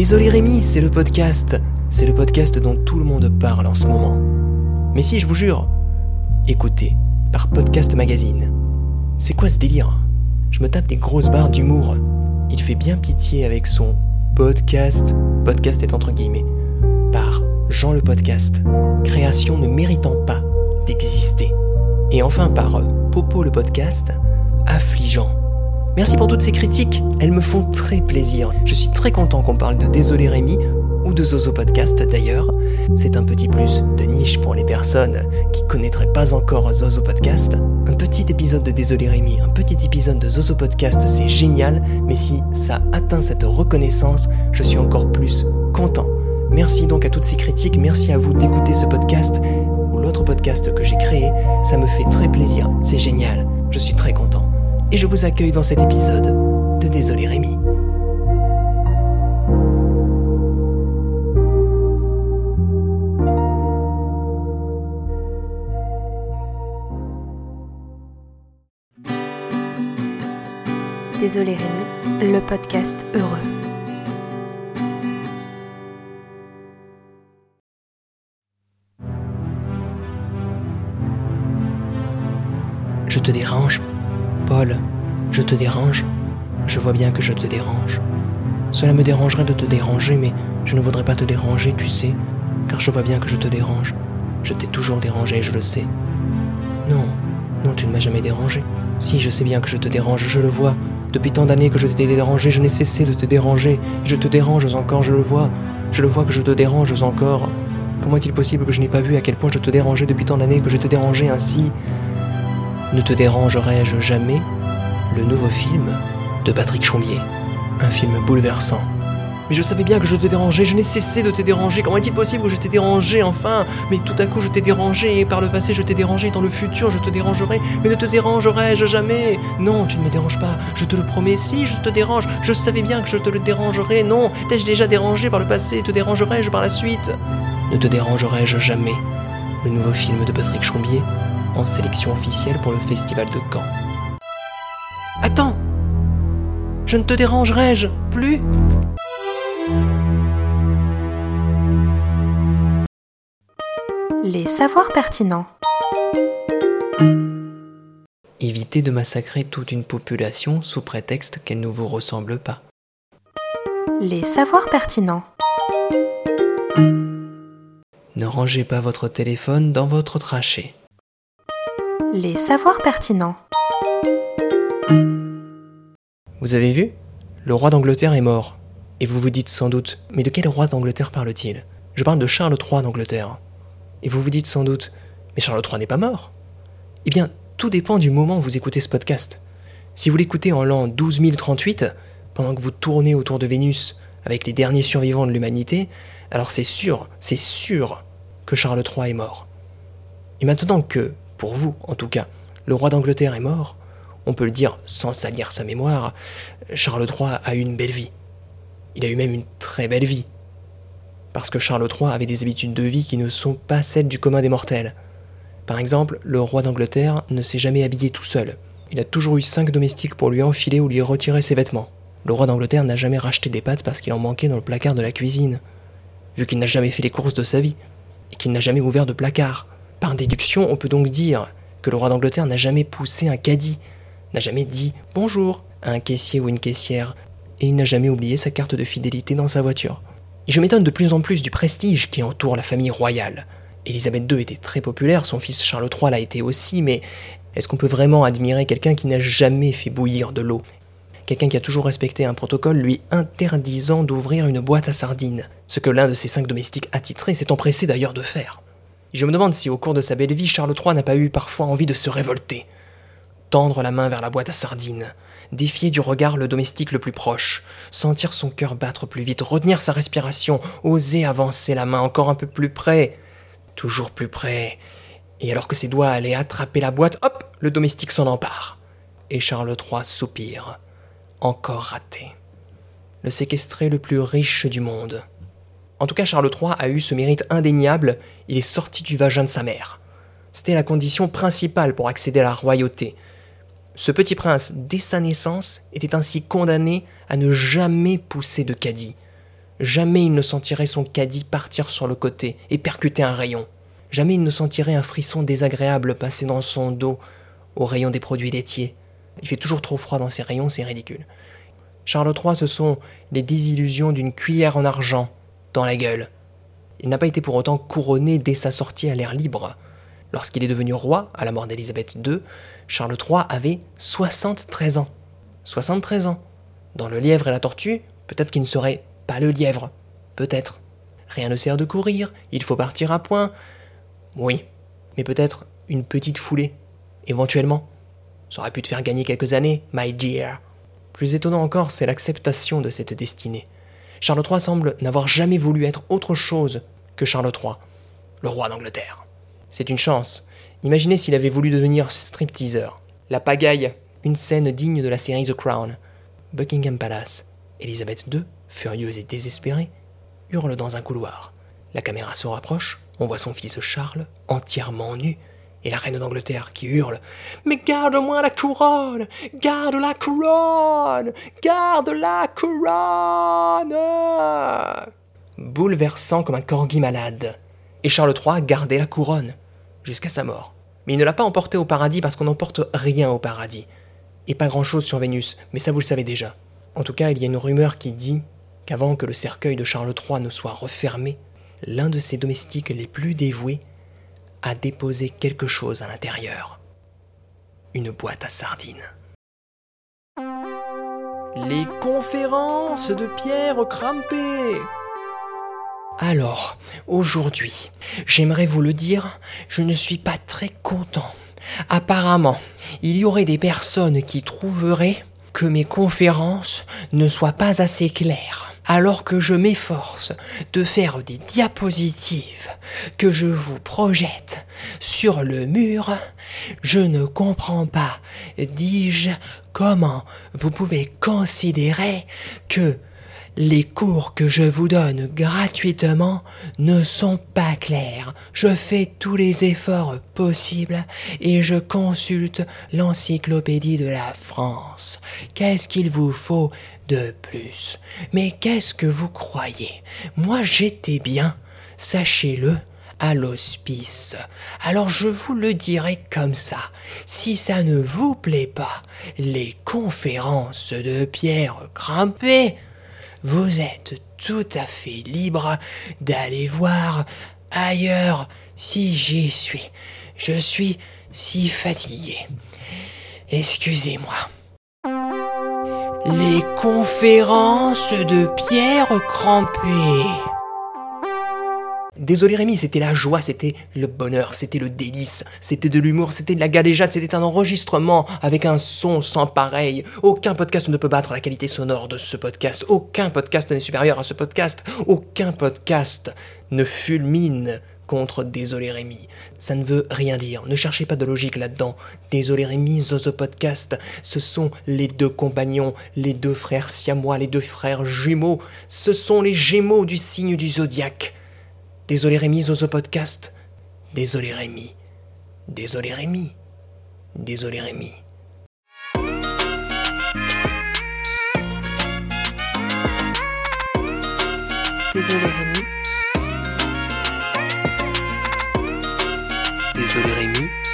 Désolé Rémi, c'est le podcast. C'est le podcast dont tout le monde parle en ce moment. Mais si, je vous jure. Écoutez, par Podcast Magazine. C'est quoi ce délire Je me tape des grosses barres d'humour. Il fait bien pitié avec son podcast. Podcast est entre guillemets. Par Jean le podcast. Création ne méritant pas d'exister. Et enfin par Popo le podcast. Affligeant Merci pour toutes ces critiques, elles me font très plaisir. Je suis très content qu'on parle de Désolé Rémi ou de Zozo Podcast d'ailleurs. C'est un petit plus de niche pour les personnes qui connaîtraient pas encore Zozo Podcast. Un petit épisode de Désolé Rémi, un petit épisode de Zozo Podcast, c'est génial, mais si ça atteint cette reconnaissance, je suis encore plus content. Merci donc à toutes ces critiques, merci à vous d'écouter ce podcast ou l'autre podcast que j'ai créé, ça me fait très plaisir, c'est génial, je suis très content et je vous accueille dans cet épisode de Désolé Rémi. Désolé Rémi, le podcast heureux. Je te dérange Paul, je te dérange Je vois bien que je te dérange. Cela me dérangerait de te déranger, mais je ne voudrais pas te déranger, tu sais, car je vois bien que je te dérange. Je t'ai toujours dérangé, je le sais. Non, non, tu ne m'as jamais dérangé. Si, je sais bien que je te dérange, je le vois. Depuis tant d'années que je t'ai dérangé, je n'ai cessé de te déranger. Je te dérange encore, je le vois. Je le vois que je te dérange encore. Comment est-il possible que je n'ai pas vu à quel point je te dérangeais depuis tant d'années, que je te dérangeais ainsi? Ne te dérangerai-je jamais? Le nouveau film de Patrick Chombier. Un film bouleversant. Mais je savais bien que je te dérangeais, je n'ai cessé de te déranger. Comment est-il possible que je t'ai dérangé enfin? Mais tout à coup je t'ai dérangé, et par le passé je t'ai dérangé, dans le futur je te dérangerai, mais ne te dérangerai-je jamais? Non, tu ne me déranges pas, je te le promets, si je te dérange, je savais bien que je te le dérangerai, non, t'ai-je déjà dérangé par le passé, te dérangerai-je par la suite? Ne te dérangerai-je jamais? Le nouveau film de Patrick Chombier en sélection officielle pour le festival de Caen. Attends Je ne te dérangerai-je plus? Les savoirs pertinents. Évitez de massacrer toute une population sous prétexte qu'elle ne vous ressemble pas. Les savoirs pertinents. Ne rangez pas votre téléphone dans votre trachée. Les savoirs pertinents. Vous avez vu? Le roi d'Angleterre est mort. Et vous vous dites sans doute, mais de quel roi d'Angleterre parle-t-il? Je parle de Charles III d'Angleterre. Et vous vous dites sans doute, mais Charles III n'est pas mort Eh bien, tout dépend du moment où vous écoutez ce podcast. Si vous l'écoutez en l'an 12038, pendant que vous tournez autour de Vénus avec les derniers survivants de l'humanité, alors c'est sûr, c'est sûr que Charles III est mort. Et maintenant que pour vous en tout cas, le roi d'Angleterre est mort, on peut le dire sans salir sa mémoire, Charles III a eu une belle vie. Il a eu même une très belle vie. Parce que Charles III avait des habitudes de vie qui ne sont pas celles du commun des mortels. Par exemple, le roi d'Angleterre ne s'est jamais habillé tout seul. Il a toujours eu cinq domestiques pour lui enfiler ou lui retirer ses vêtements. Le roi d'Angleterre n'a jamais racheté des pâtes parce qu'il en manquait dans le placard de la cuisine, vu qu'il n'a jamais fait les courses de sa vie, et qu'il n'a jamais ouvert de placard. Par déduction, on peut donc dire que le roi d'Angleterre n'a jamais poussé un caddie, n'a jamais dit bonjour à un caissier ou une caissière, et il n'a jamais oublié sa carte de fidélité dans sa voiture. Et je m'étonne de plus en plus du prestige qui entoure la famille royale. Élisabeth II était très populaire, son fils Charles III l'a été aussi, mais est-ce qu'on peut vraiment admirer quelqu'un qui n'a jamais fait bouillir de l'eau? Quelqu'un qui a toujours respecté un protocole lui interdisant d'ouvrir une boîte à sardines, ce que l'un de ses cinq domestiques attitrés s'est empressé d'ailleurs de faire je me demande si au cours de sa belle vie, Charles III n'a pas eu parfois envie de se révolter. Tendre la main vers la boîte à sardines, défier du regard le domestique le plus proche, sentir son cœur battre plus vite, retenir sa respiration, oser avancer la main encore un peu plus près, toujours plus près. Et alors que ses doigts allaient attraper la boîte, hop, le domestique s'en empare. Et Charles III soupire. Encore raté. Le séquestré le plus riche du monde. En tout cas, Charles III a eu ce mérite indéniable, il est sorti du vagin de sa mère. C'était la condition principale pour accéder à la royauté. Ce petit prince, dès sa naissance, était ainsi condamné à ne jamais pousser de caddie. Jamais il ne sentirait son caddie partir sur le côté et percuter un rayon. Jamais il ne sentirait un frisson désagréable passer dans son dos au rayon des produits laitiers. Il fait toujours trop froid dans ces rayons, c'est ridicule. Charles III, ce sont les désillusions d'une cuillère en argent dans la gueule. Il n'a pas été pour autant couronné dès sa sortie à l'air libre. Lorsqu'il est devenu roi, à la mort d'Élisabeth II, Charles III avait 73 ans. 73 ans. Dans le lièvre et la tortue, peut-être qu'il ne serait pas le lièvre. Peut-être. Rien ne sert de courir, il faut partir à point. Oui, mais peut-être une petite foulée, éventuellement. Ça aurait pu te faire gagner quelques années, my dear. Plus étonnant encore, c'est l'acceptation de cette destinée. Charles III semble n'avoir jamais voulu être autre chose que Charles III, le roi d'Angleterre. C'est une chance. Imaginez s'il avait voulu devenir stripteaser. La pagaille, une scène digne de la série The Crown. Buckingham Palace. Elisabeth II, furieuse et désespérée, hurle dans un couloir. La caméra se rapproche, on voit son fils Charles, entièrement nu, et la reine d'Angleterre qui hurle Mais garde-moi la couronne Garde la couronne Garde la couronne Bouleversant comme un corgi malade. Et Charles III gardait la couronne, jusqu'à sa mort. Mais il ne l'a pas emporté au paradis parce qu'on n'emporte rien au paradis. Et pas grand-chose sur Vénus, mais ça vous le savez déjà. En tout cas, il y a une rumeur qui dit qu'avant que le cercueil de Charles III ne soit refermé, l'un de ses domestiques les plus dévoués a déposé quelque chose à l'intérieur. Une boîte à sardines. Les conférences de Pierre Crampé. Alors, aujourd'hui, j'aimerais vous le dire, je ne suis pas très content. Apparemment, il y aurait des personnes qui trouveraient que mes conférences ne soient pas assez claires alors que je m'efforce de faire des diapositives que je vous projette sur le mur, je ne comprends pas, dis-je, comment vous pouvez considérer que les cours que je vous donne gratuitement ne sont pas clairs. Je fais tous les efforts possibles et je consulte l'encyclopédie de la France. Qu'est-ce qu'il vous faut de plus Mais qu'est-ce que vous croyez? Moi j'étais bien, sachez-le, à l'hospice. Alors je vous le dirai comme ça. Si ça ne vous plaît pas, les conférences de Pierre Grimpé, vous êtes tout à fait libre d'aller voir ailleurs si j'y suis. Je suis si fatigué. Excusez-moi. Les conférences de Pierre Crampé. Désolé Rémi, c'était la joie, c'était le bonheur, c'était le délice, c'était de l'humour, c'était de la galéjade, c'était un enregistrement avec un son sans pareil. Aucun podcast ne peut battre la qualité sonore de ce podcast, aucun podcast n'est supérieur à ce podcast, aucun podcast ne fulmine contre Désolé Rémi. Ça ne veut rien dire, ne cherchez pas de logique là-dedans. Désolé Rémi, Zozo Podcast, ce sont les deux compagnons, les deux frères siamois, les deux frères jumeaux, ce sont les gémeaux du signe du zodiaque. Désolé Rémi, Zozo Podcast. Désolé Rémi. Désolé Rémi. Désolé Rémi. Désolé Rémi. Désolé Rémi.